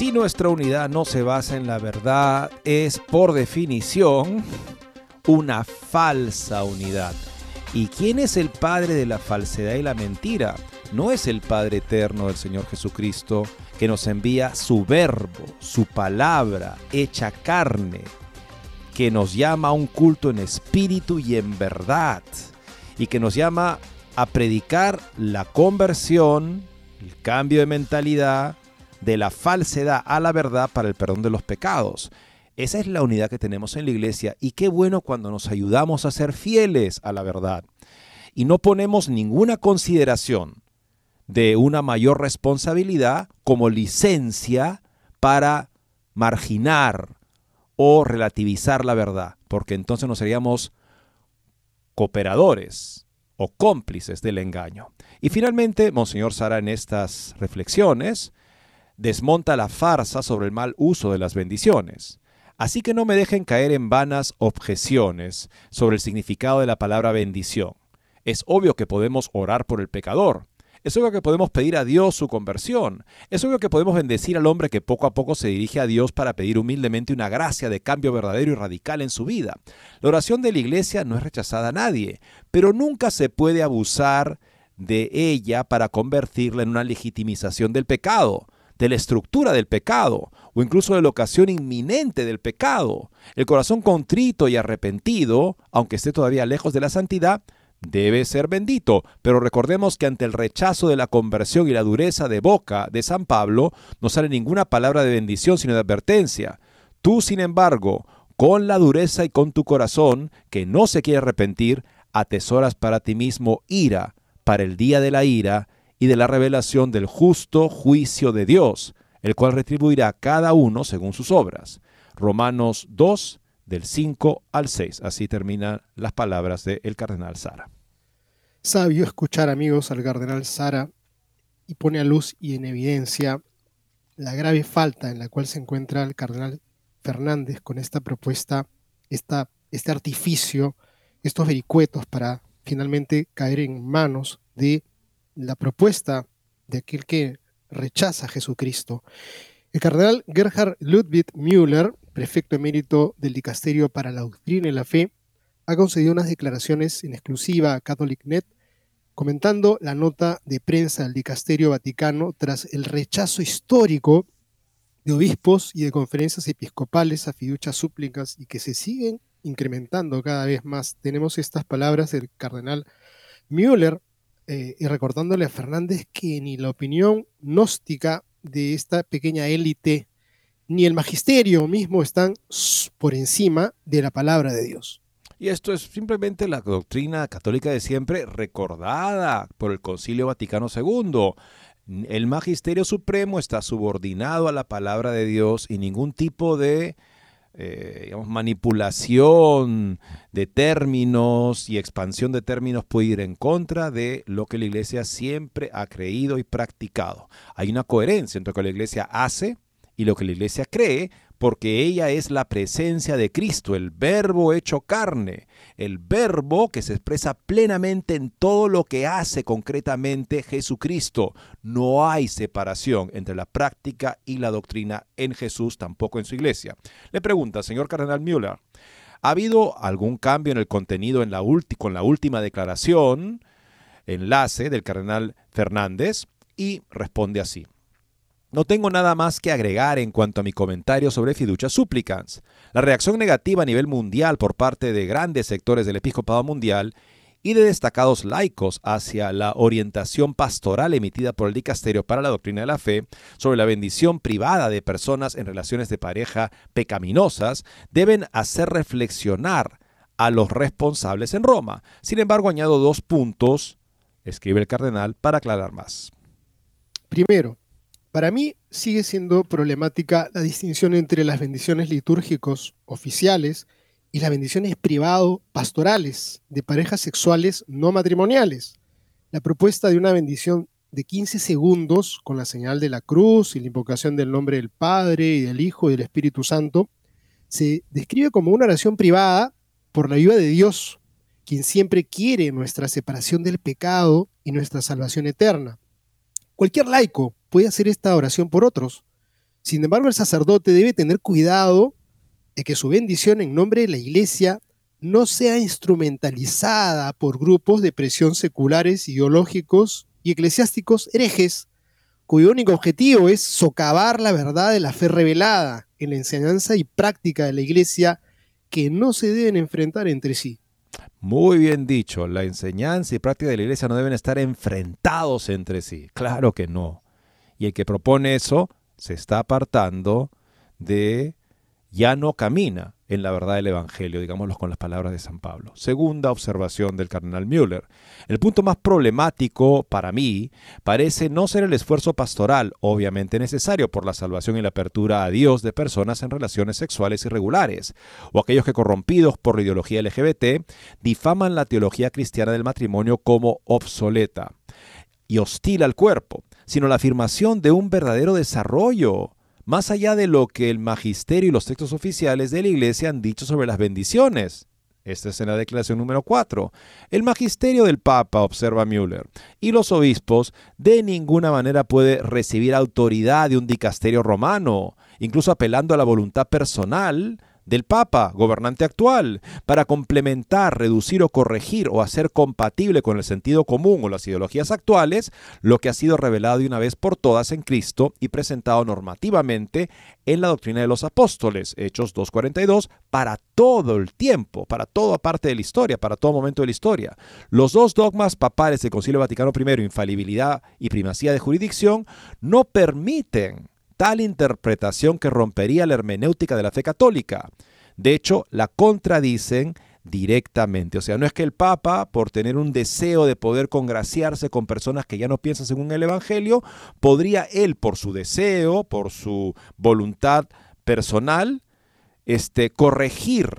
Si nuestra unidad no se basa en la verdad, es por definición una falsa unidad. ¿Y quién es el padre de la falsedad y la mentira? No es el Padre eterno del Señor Jesucristo que nos envía su verbo, su palabra hecha carne, que nos llama a un culto en espíritu y en verdad, y que nos llama a predicar la conversión, el cambio de mentalidad, de la falsedad a la verdad para el perdón de los pecados. Esa es la unidad que tenemos en la iglesia y qué bueno cuando nos ayudamos a ser fieles a la verdad y no ponemos ninguna consideración de una mayor responsabilidad como licencia para marginar o relativizar la verdad, porque entonces nos seríamos cooperadores o cómplices del engaño. Y finalmente, Monseñor Sara en estas reflexiones desmonta la farsa sobre el mal uso de las bendiciones. Así que no me dejen caer en vanas objeciones sobre el significado de la palabra bendición. Es obvio que podemos orar por el pecador. Es obvio que podemos pedir a Dios su conversión. Es obvio que podemos bendecir al hombre que poco a poco se dirige a Dios para pedir humildemente una gracia de cambio verdadero y radical en su vida. La oración de la iglesia no es rechazada a nadie, pero nunca se puede abusar de ella para convertirla en una legitimización del pecado de la estructura del pecado o incluso de la ocasión inminente del pecado. El corazón contrito y arrepentido, aunque esté todavía lejos de la santidad, debe ser bendito. Pero recordemos que ante el rechazo de la conversión y la dureza de boca de San Pablo, no sale ninguna palabra de bendición sino de advertencia. Tú, sin embargo, con la dureza y con tu corazón, que no se quiere arrepentir, atesoras para ti mismo ira, para el día de la ira, y de la revelación del justo juicio de Dios, el cual retribuirá a cada uno según sus obras. Romanos 2, del 5 al 6. Así terminan las palabras del cardenal Sara. sabio escuchar, amigos, al cardenal Sara y pone a luz y en evidencia la grave falta en la cual se encuentra el cardenal Fernández con esta propuesta, esta, este artificio, estos vericuetos para finalmente caer en manos de la propuesta de aquel que rechaza a Jesucristo. El cardenal Gerhard Ludwig Müller, prefecto emérito del Dicasterio para la Doctrina y la Fe, ha concedido unas declaraciones en exclusiva a CatholicNet comentando la nota de prensa del Dicasterio Vaticano tras el rechazo histórico de obispos y de conferencias episcopales a fiduchas súplicas y que se siguen incrementando cada vez más. Tenemos estas palabras del cardenal Müller eh, y recordándole a Fernández que ni la opinión gnóstica de esta pequeña élite ni el magisterio mismo están por encima de la palabra de Dios. Y esto es simplemente la doctrina católica de siempre recordada por el Concilio Vaticano II. El magisterio supremo está subordinado a la palabra de Dios y ningún tipo de eh, manipulación de términos y expansión de términos puede ir en contra de lo que la iglesia siempre ha creído y practicado. Hay una coherencia entre lo que la iglesia hace y lo que la iglesia cree, porque ella es la presencia de Cristo, el verbo hecho carne, el verbo que se expresa plenamente en todo lo que hace concretamente Jesucristo. No hay separación entre la práctica y la doctrina en Jesús, tampoco en su iglesia. Le pregunta, señor Cardenal Müller, ¿ha habido algún cambio en el contenido en con la última declaración, enlace del Cardenal Fernández? Y responde así. No tengo nada más que agregar en cuanto a mi comentario sobre fiducia supplicans. La reacción negativa a nivel mundial por parte de grandes sectores del episcopado mundial y de destacados laicos hacia la orientación pastoral emitida por el Dicasterio para la Doctrina de la Fe sobre la bendición privada de personas en relaciones de pareja pecaminosas deben hacer reflexionar a los responsables en Roma. Sin embargo, añado dos puntos, escribe el cardenal, para aclarar más. Primero, para mí sigue siendo problemática la distinción entre las bendiciones litúrgicos oficiales y las bendiciones privado pastorales de parejas sexuales no matrimoniales. La propuesta de una bendición de 15 segundos con la señal de la cruz y la invocación del nombre del Padre y del Hijo y del Espíritu Santo se describe como una oración privada por la ayuda de Dios, quien siempre quiere nuestra separación del pecado y nuestra salvación eterna. Cualquier laico puede hacer esta oración por otros. Sin embargo, el sacerdote debe tener cuidado de que su bendición en nombre de la iglesia no sea instrumentalizada por grupos de presión seculares, ideológicos y eclesiásticos herejes, cuyo único objetivo es socavar la verdad de la fe revelada en la enseñanza y práctica de la iglesia que no se deben enfrentar entre sí. Muy bien dicho, la enseñanza y práctica de la iglesia no deben estar enfrentados entre sí. Claro que no. Y el que propone eso se está apartando de, ya no camina en la verdad del Evangelio, digámoslo con las palabras de San Pablo. Segunda observación del cardenal Müller. El punto más problemático para mí parece no ser el esfuerzo pastoral, obviamente necesario por la salvación y la apertura a Dios de personas en relaciones sexuales irregulares, o aquellos que corrompidos por la ideología LGBT difaman la teología cristiana del matrimonio como obsoleta y hostil al cuerpo sino la afirmación de un verdadero desarrollo, más allá de lo que el magisterio y los textos oficiales de la Iglesia han dicho sobre las bendiciones. Esta es la declaración número 4. El magisterio del Papa, observa Müller, y los obispos de ninguna manera puede recibir autoridad de un dicasterio romano, incluso apelando a la voluntad personal del Papa, gobernante actual, para complementar, reducir o corregir o hacer compatible con el sentido común o las ideologías actuales lo que ha sido revelado de una vez por todas en Cristo y presentado normativamente en la doctrina de los apóstoles, Hechos 2.42, para todo el tiempo, para toda parte de la historia, para todo momento de la historia. Los dos dogmas papales del Concilio Vaticano I, infalibilidad y primacía de jurisdicción, no permiten tal interpretación que rompería la hermenéutica de la fe católica. De hecho, la contradicen directamente. O sea, no es que el Papa, por tener un deseo de poder congraciarse con personas que ya no piensan según el Evangelio, podría él, por su deseo, por su voluntad personal, este, corregir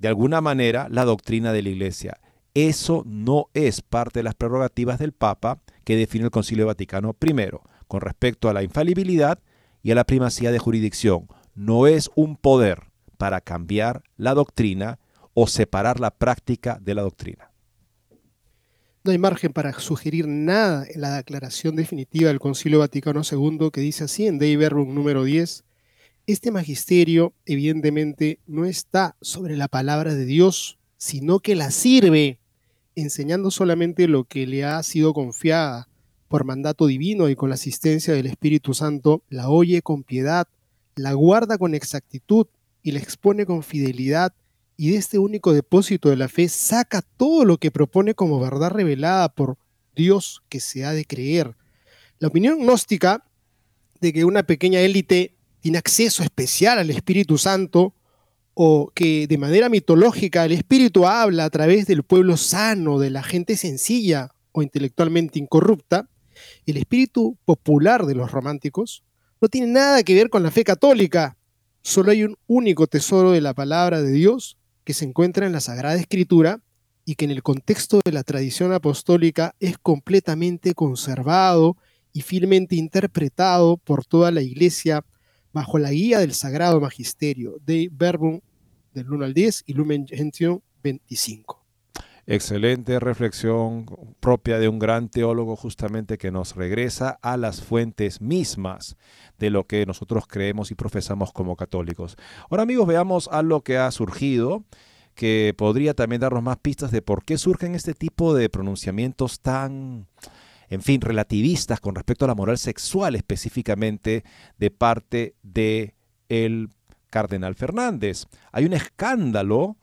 de alguna manera la doctrina de la Iglesia. Eso no es parte de las prerrogativas del Papa que define el Concilio Vaticano I con respecto a la infalibilidad y a la primacía de jurisdicción. No es un poder para cambiar la doctrina o separar la práctica de la doctrina. No hay margen para sugerir nada en la declaración definitiva del Concilio Vaticano II que dice así en Dei Verbum número 10. Este magisterio evidentemente no está sobre la palabra de Dios, sino que la sirve, enseñando solamente lo que le ha sido confiada por mandato divino y con la asistencia del Espíritu Santo, la oye con piedad, la guarda con exactitud y la expone con fidelidad y de este único depósito de la fe saca todo lo que propone como verdad revelada por Dios que se ha de creer. La opinión gnóstica de que una pequeña élite tiene acceso especial al Espíritu Santo o que de manera mitológica el Espíritu habla a través del pueblo sano, de la gente sencilla o intelectualmente incorrupta, el espíritu popular de los románticos no tiene nada que ver con la fe católica. Solo hay un único tesoro de la palabra de Dios que se encuentra en la Sagrada Escritura y que en el contexto de la tradición apostólica es completamente conservado y fielmente interpretado por toda la Iglesia bajo la guía del Sagrado Magisterio de Verbum del 1 al 10 y Lumen Gentium 25. Excelente reflexión propia de un gran teólogo justamente que nos regresa a las fuentes mismas de lo que nosotros creemos y profesamos como católicos. Ahora amigos, veamos a lo que ha surgido que podría también darnos más pistas de por qué surgen este tipo de pronunciamientos tan, en fin, relativistas con respecto a la moral sexual específicamente de parte de el cardenal Fernández. Hay un escándalo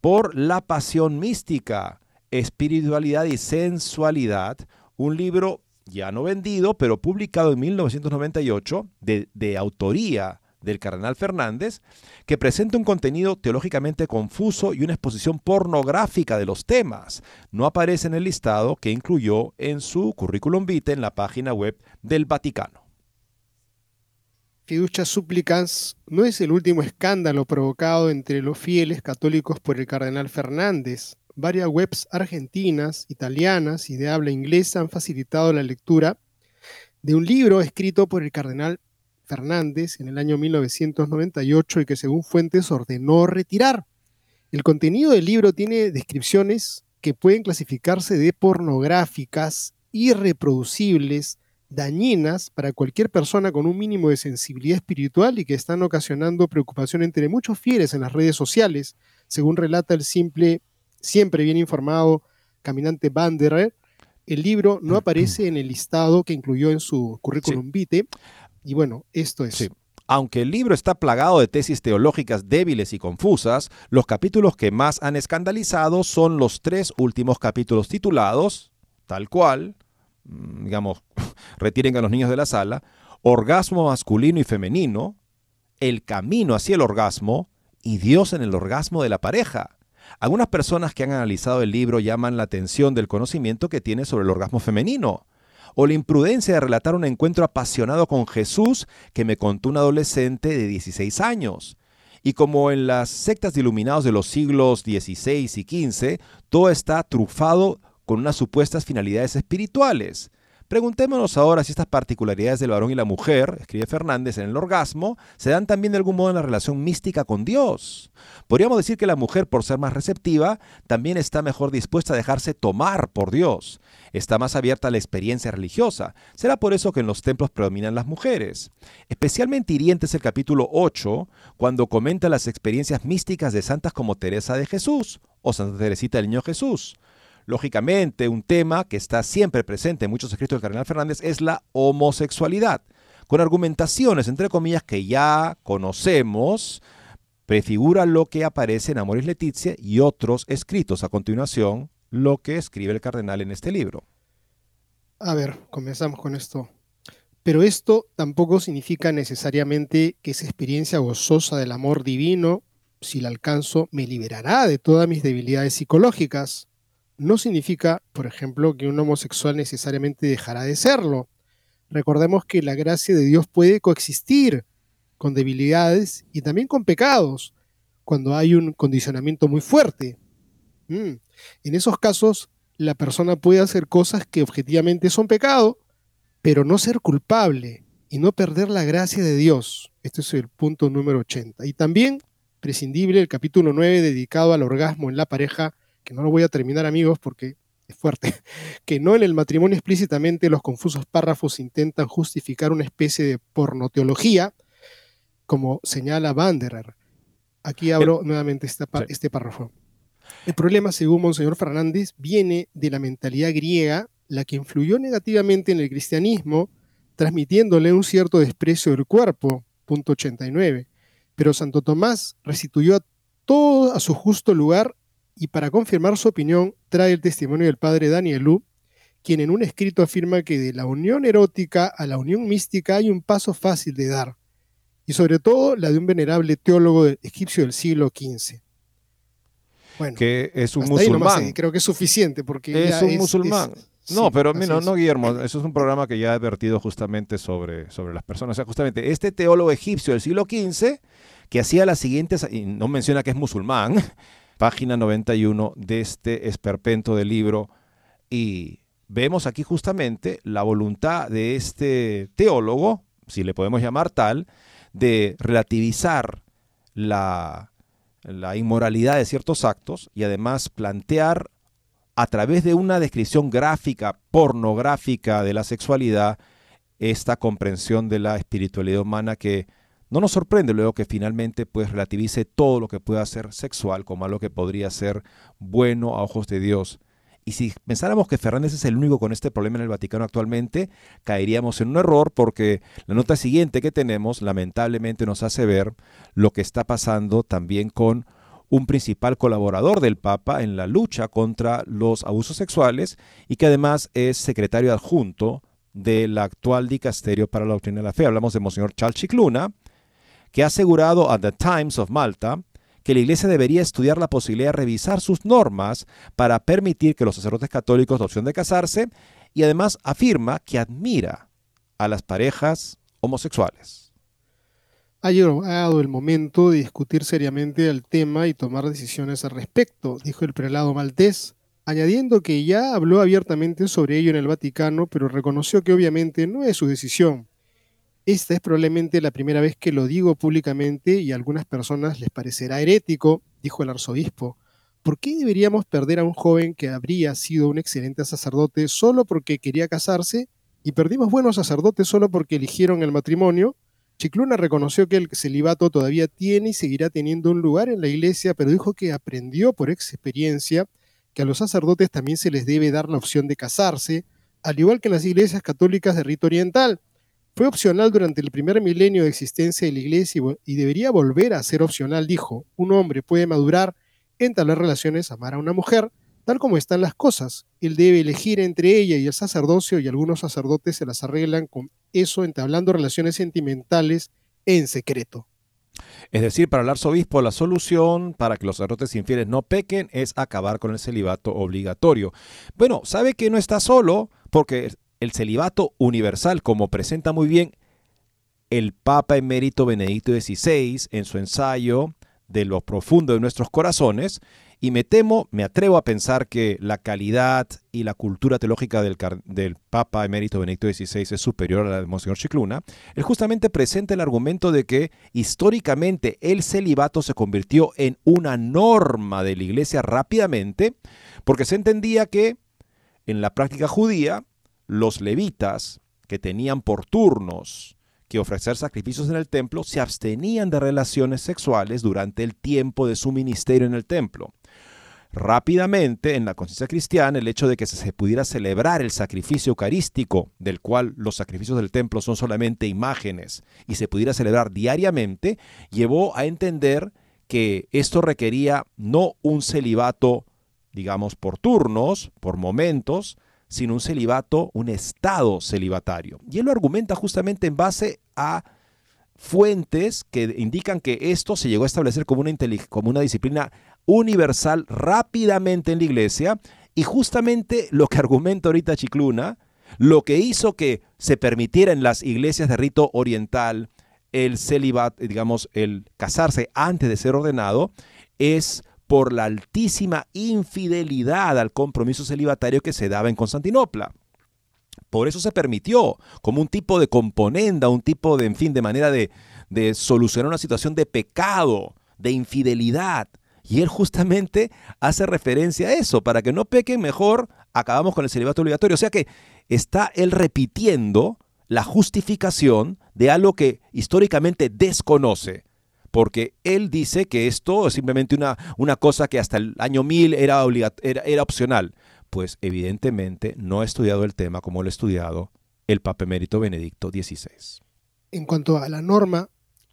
por La Pasión Mística, Espiritualidad y Sensualidad, un libro ya no vendido, pero publicado en 1998 de, de autoría del cardenal Fernández, que presenta un contenido teológicamente confuso y una exposición pornográfica de los temas. No aparece en el listado que incluyó en su currículum vitae en la página web del Vaticano. Fiducias súplicas no es el último escándalo provocado entre los fieles católicos por el cardenal Fernández. Varias webs argentinas, italianas y de habla inglesa han facilitado la lectura de un libro escrito por el cardenal Fernández en el año 1998 y que según fuentes ordenó retirar. El contenido del libro tiene descripciones que pueden clasificarse de pornográficas, irreproducibles, dañinas para cualquier persona con un mínimo de sensibilidad espiritual y que están ocasionando preocupación entre muchos fieles en las redes sociales, según relata el simple, siempre bien informado caminante Banderer. El libro no aparece en el listado que incluyó en su currículum vitae. Y bueno, esto es. Aunque el libro está plagado de tesis teológicas débiles y confusas, los capítulos que más han escandalizado son los tres últimos capítulos titulados, tal cual, mm, digamos, retiren a los niños de la sala, orgasmo masculino y femenino, el camino hacia el orgasmo y Dios en el orgasmo de la pareja. Algunas personas que han analizado el libro llaman la atención del conocimiento que tiene sobre el orgasmo femenino, o la imprudencia de relatar un encuentro apasionado con Jesús que me contó un adolescente de 16 años. Y como en las sectas de iluminados de los siglos XVI y XV, todo está trufado con unas supuestas finalidades espirituales. Preguntémonos ahora si estas particularidades del varón y la mujer, escribe Fernández en el orgasmo, se dan también de algún modo en la relación mística con Dios. Podríamos decir que la mujer, por ser más receptiva, también está mejor dispuesta a dejarse tomar por Dios. Está más abierta a la experiencia religiosa. Será por eso que en los templos predominan las mujeres. Especialmente hiriente es el capítulo 8, cuando comenta las experiencias místicas de santas como Teresa de Jesús o Santa Teresita del Niño Jesús. Lógicamente, un tema que está siempre presente en muchos escritos del Cardenal Fernández es la homosexualidad, con argumentaciones, entre comillas, que ya conocemos, prefigura lo que aparece en Amoris Leticia y otros escritos a continuación, lo que escribe el cardenal en este libro. A ver, comenzamos con esto. Pero esto tampoco significa necesariamente que esa experiencia gozosa del amor divino, si la alcanzo, me liberará de todas mis debilidades psicológicas no significa, por ejemplo, que un homosexual necesariamente dejará de serlo. Recordemos que la gracia de Dios puede coexistir con debilidades y también con pecados cuando hay un condicionamiento muy fuerte. Mm. En esos casos, la persona puede hacer cosas que objetivamente son pecado, pero no ser culpable y no perder la gracia de Dios. Este es el punto número 80. Y también, prescindible, el capítulo 9 dedicado al orgasmo en la pareja, que no lo voy a terminar amigos porque es fuerte, (laughs) que no en el matrimonio explícitamente los confusos párrafos intentan justificar una especie de pornoteología, como señala Vanderer. Aquí abro nuevamente este párrafo. El problema, según Monseñor Fernández, viene de la mentalidad griega, la que influyó negativamente en el cristianismo, transmitiéndole un cierto desprecio del cuerpo, punto 89. Pero Santo Tomás restituyó a todo a su justo lugar y para confirmar su opinión trae el testimonio del padre Danielú, quien en un escrito afirma que de la unión erótica a la unión mística hay un paso fácil de dar, y sobre todo la de un venerable teólogo egipcio del siglo XV. Bueno, que es un musulmán. creo que es suficiente porque es un musulmán. no, pero no, no, Guillermo, eso es un programa que ya ha advertido justamente sobre, sobre las personas. O sea, justamente este teólogo egipcio del siglo XV que hacía las siguientes, y no menciona que es musulmán, página 91 de este esperpento del libro, y vemos aquí justamente la voluntad de este teólogo, si le podemos llamar tal, de relativizar la, la inmoralidad de ciertos actos y además plantear a través de una descripción gráfica, pornográfica de la sexualidad, esta comprensión de la espiritualidad humana que no nos sorprende luego que finalmente pues relativice todo lo que pueda ser sexual como algo que podría ser bueno a ojos de Dios. Y si pensáramos que Fernández es el único con este problema en el Vaticano actualmente, caeríamos en un error porque la nota siguiente que tenemos lamentablemente nos hace ver lo que está pasando también con un principal colaborador del Papa en la lucha contra los abusos sexuales y que además es secretario adjunto del actual dicasterio para la doctrina de la fe. Hablamos de Monseñor Charles Chicluna, que ha asegurado a The Times of Malta que la Iglesia debería estudiar la posibilidad de revisar sus normas para permitir que los sacerdotes católicos la opción de casarse y además afirma que admira a las parejas homosexuales. Ha llegado el momento de discutir seriamente el tema y tomar decisiones al respecto, dijo el prelado maltés, añadiendo que ya habló abiertamente sobre ello en el Vaticano, pero reconoció que obviamente no es su decisión, esta es probablemente la primera vez que lo digo públicamente y a algunas personas les parecerá herético, dijo el arzobispo. ¿Por qué deberíamos perder a un joven que habría sido un excelente sacerdote solo porque quería casarse? ¿Y perdimos buenos sacerdotes solo porque eligieron el matrimonio? Chicluna reconoció que el celibato todavía tiene y seguirá teniendo un lugar en la iglesia, pero dijo que aprendió por experiencia que a los sacerdotes también se les debe dar la opción de casarse, al igual que en las iglesias católicas de rito oriental. Fue opcional durante el primer milenio de existencia de la Iglesia y debería volver a ser opcional, dijo. Un hombre puede madurar, entablar relaciones, amar a una mujer, tal como están las cosas. Él debe elegir entre ella y el sacerdocio y algunos sacerdotes se las arreglan con eso, entablando relaciones sentimentales en secreto. Es decir, para el arzobispo la solución para que los sacerdotes infieles no pequen es acabar con el celibato obligatorio. Bueno, sabe que no está solo porque el celibato universal, como presenta muy bien el Papa emérito Benedicto XVI en su ensayo de lo profundo de nuestros corazones, y me temo, me atrevo a pensar que la calidad y la cultura teológica del, del, Papa emérito Benedicto XVI es superior a la de Monseñor Chicluna, él justamente presenta el argumento de que históricamente el celibato se convirtió en una norma de la iglesia rápidamente, porque se entendía que en la práctica judía los levitas, que tenían por turnos que ofrecer sacrificios en el templo, se abstenían de relaciones sexuales durante el tiempo de su ministerio en el templo. Rápidamente, en la conciencia cristiana, el hecho de que se pudiera celebrar el sacrificio eucarístico, del cual los sacrificios del templo son solamente imágenes, y se pudiera celebrar diariamente, llevó a entender que esto requería no un celibato, digamos, por turnos, por momentos, sino un celibato, un estado celibatario. Y él lo argumenta justamente en base a fuentes que indican que esto se llegó a establecer como una, disciplina universal rápidamente en la iglesia y justamente lo que argumenta ahorita Chicluna, lo que hizo que se permitiera en las iglesias de rito oriental el celibat, digamos, el casarse antes de ser ordenado, es por la altísima infidelidad al compromiso celibatario que se daba en Constantinopla. Por eso se permitió, como un tipo de componenda, un tipo de, en fin, de manera de, de solucionar una situación de pecado, de infidelidad. Y él justamente hace referencia a eso, para que no pequen mejor, acabamos con el celibato obligatorio. O sea que está él repitiendo la justificación de algo que históricamente desconoce porque él dice que esto es simplemente una, una cosa que hasta el año 1000 era, era, era opcional. Pues evidentemente no ha estudiado el tema como lo ha estudiado el Papa Emérito Benedicto XVI. En cuanto a la norma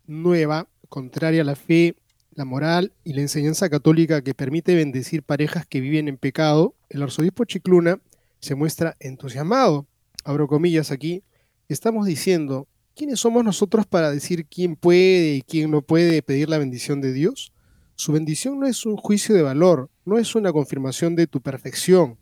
nueva, contraria a la fe, la moral y la enseñanza católica que permite bendecir parejas que viven en pecado, el arzobispo Chicluna se muestra entusiasmado. Abro comillas aquí. Estamos diciendo ¿Quiénes somos nosotros para decir quién puede y quién no puede pedir la bendición de Dios? Su bendición no es un juicio de valor, no es una confirmación de tu perfección.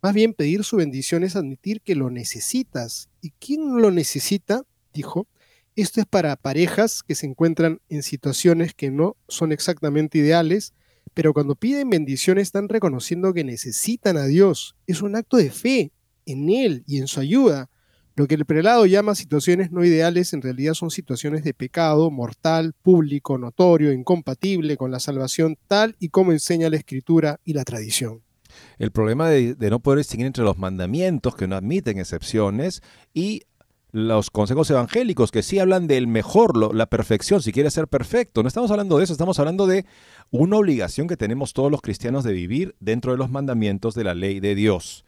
Más bien pedir su bendición es admitir que lo necesitas. ¿Y quién lo necesita? Dijo. Esto es para parejas que se encuentran en situaciones que no son exactamente ideales, pero cuando piden bendición están reconociendo que necesitan a Dios. Es un acto de fe en Él y en su ayuda. Lo que el prelado llama situaciones no ideales en realidad son situaciones de pecado mortal, público, notorio, incompatible con la salvación tal y como enseña la escritura y la tradición. El problema de, no poder distinguir entre los mandamientos que no admiten excepciones y los consejos evangélicos que sí hablan del mejor, la perfección, si quieres ser perfecto. No estamos hablando de eso, estamos hablando de una obligación que tenemos todos los cristianos de vivir dentro de los mandamientos de la ley de Dios.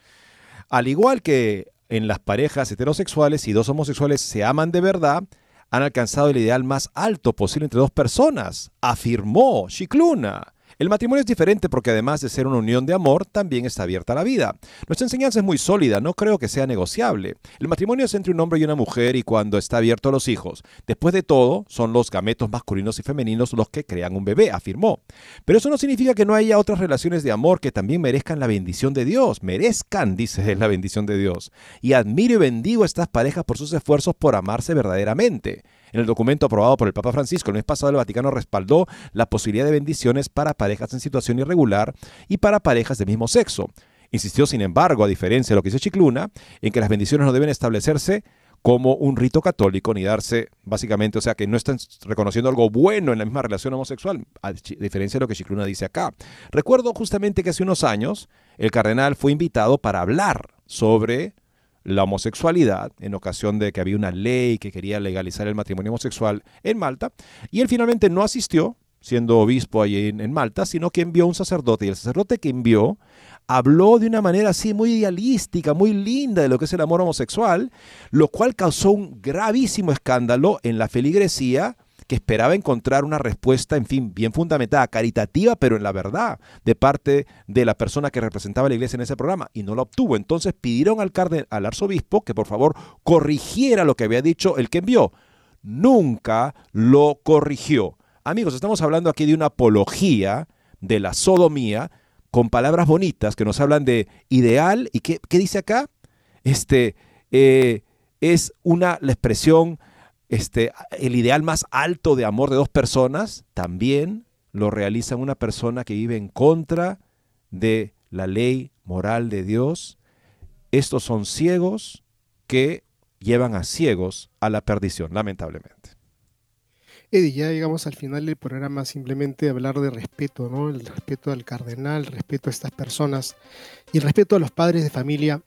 Al igual que en las parejas heterosexuales, si dos homosexuales se aman de verdad, han alcanzado el ideal más alto posible entre dos personas, afirmó Chicluna. El matrimonio es diferente porque además de ser una unión de amor, también está abierta a la vida. Nuestra enseñanza es muy sólida, no creo que sea negociable. El matrimonio es entre un hombre y una mujer y cuando está abierto a los hijos. Después de todo, son los gametos masculinos y femeninos los que crean un bebé, afirmó. Pero eso no significa que no haya otras relaciones de amor que también merezcan la bendición de Dios. Merezcan, dice la bendición de Dios. Y admiro y bendigo a estas parejas por sus esfuerzos por amarse verdaderamente. En el documento aprobado por el Papa Francisco el mes pasado, el Vaticano respaldó la posibilidad de bendiciones para parejas en situación irregular y para parejas del mismo sexo. Insistió, sin embargo, a diferencia de lo que dice Chicluna, en que las bendiciones no deben establecerse como un rito católico ni darse básicamente, o sea, que no están reconociendo algo bueno en la misma relación homosexual, a diferencia de lo que Chicluna dice acá. Recuerdo justamente que hace unos años el cardenal fue invitado para hablar sobre la homosexualidad en ocasión de que había una ley que quería legalizar el matrimonio homosexual en Malta, y él finalmente no asistió, siendo obispo allí en, Malta, sino que envió un sacerdote, y el sacerdote que envió habló de una manera así muy idealística, muy linda de lo que es el amor homosexual, lo cual causó un gravísimo escándalo en la feligresía que esperaba encontrar una respuesta, en fin, bien fundamentada, caritativa, pero en la verdad, de parte de la persona que representaba la iglesia en ese programa, y no lo obtuvo. Entonces pidieron al, arzobispo que por favor corrigiera lo que había dicho el que envió. Nunca lo corrigió. Amigos, estamos hablando aquí de una apología de la sodomía con palabras bonitas que nos hablan de ideal. ¿Y qué, dice acá? Este eh, es una la expresión este, el ideal más alto de amor de dos personas también lo realiza una persona que vive en contra de la ley moral de Dios. Estos son ciegos que llevan a ciegos a la perdición, lamentablemente. Eddie, ya llegamos al final del programa simplemente hablar de respeto, ¿no? El respeto al cardenal, el respeto a estas personas y el respeto a los padres de familia.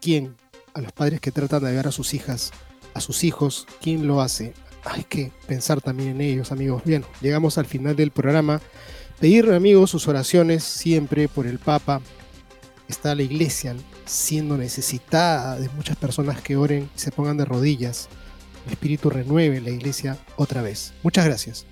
¿Quién? A los padres que tratan de ayudar a sus hijas a sus hijos, ¿quién lo hace? Hay que pensar también en ellos, amigos. Bien, llegamos al final del programa. Pedir, amigos, sus oraciones siempre por el Papa. Está la iglesia siendo necesitada de muchas personas que oren y se pongan de rodillas. El Espíritu renueve la iglesia otra vez. Muchas gracias.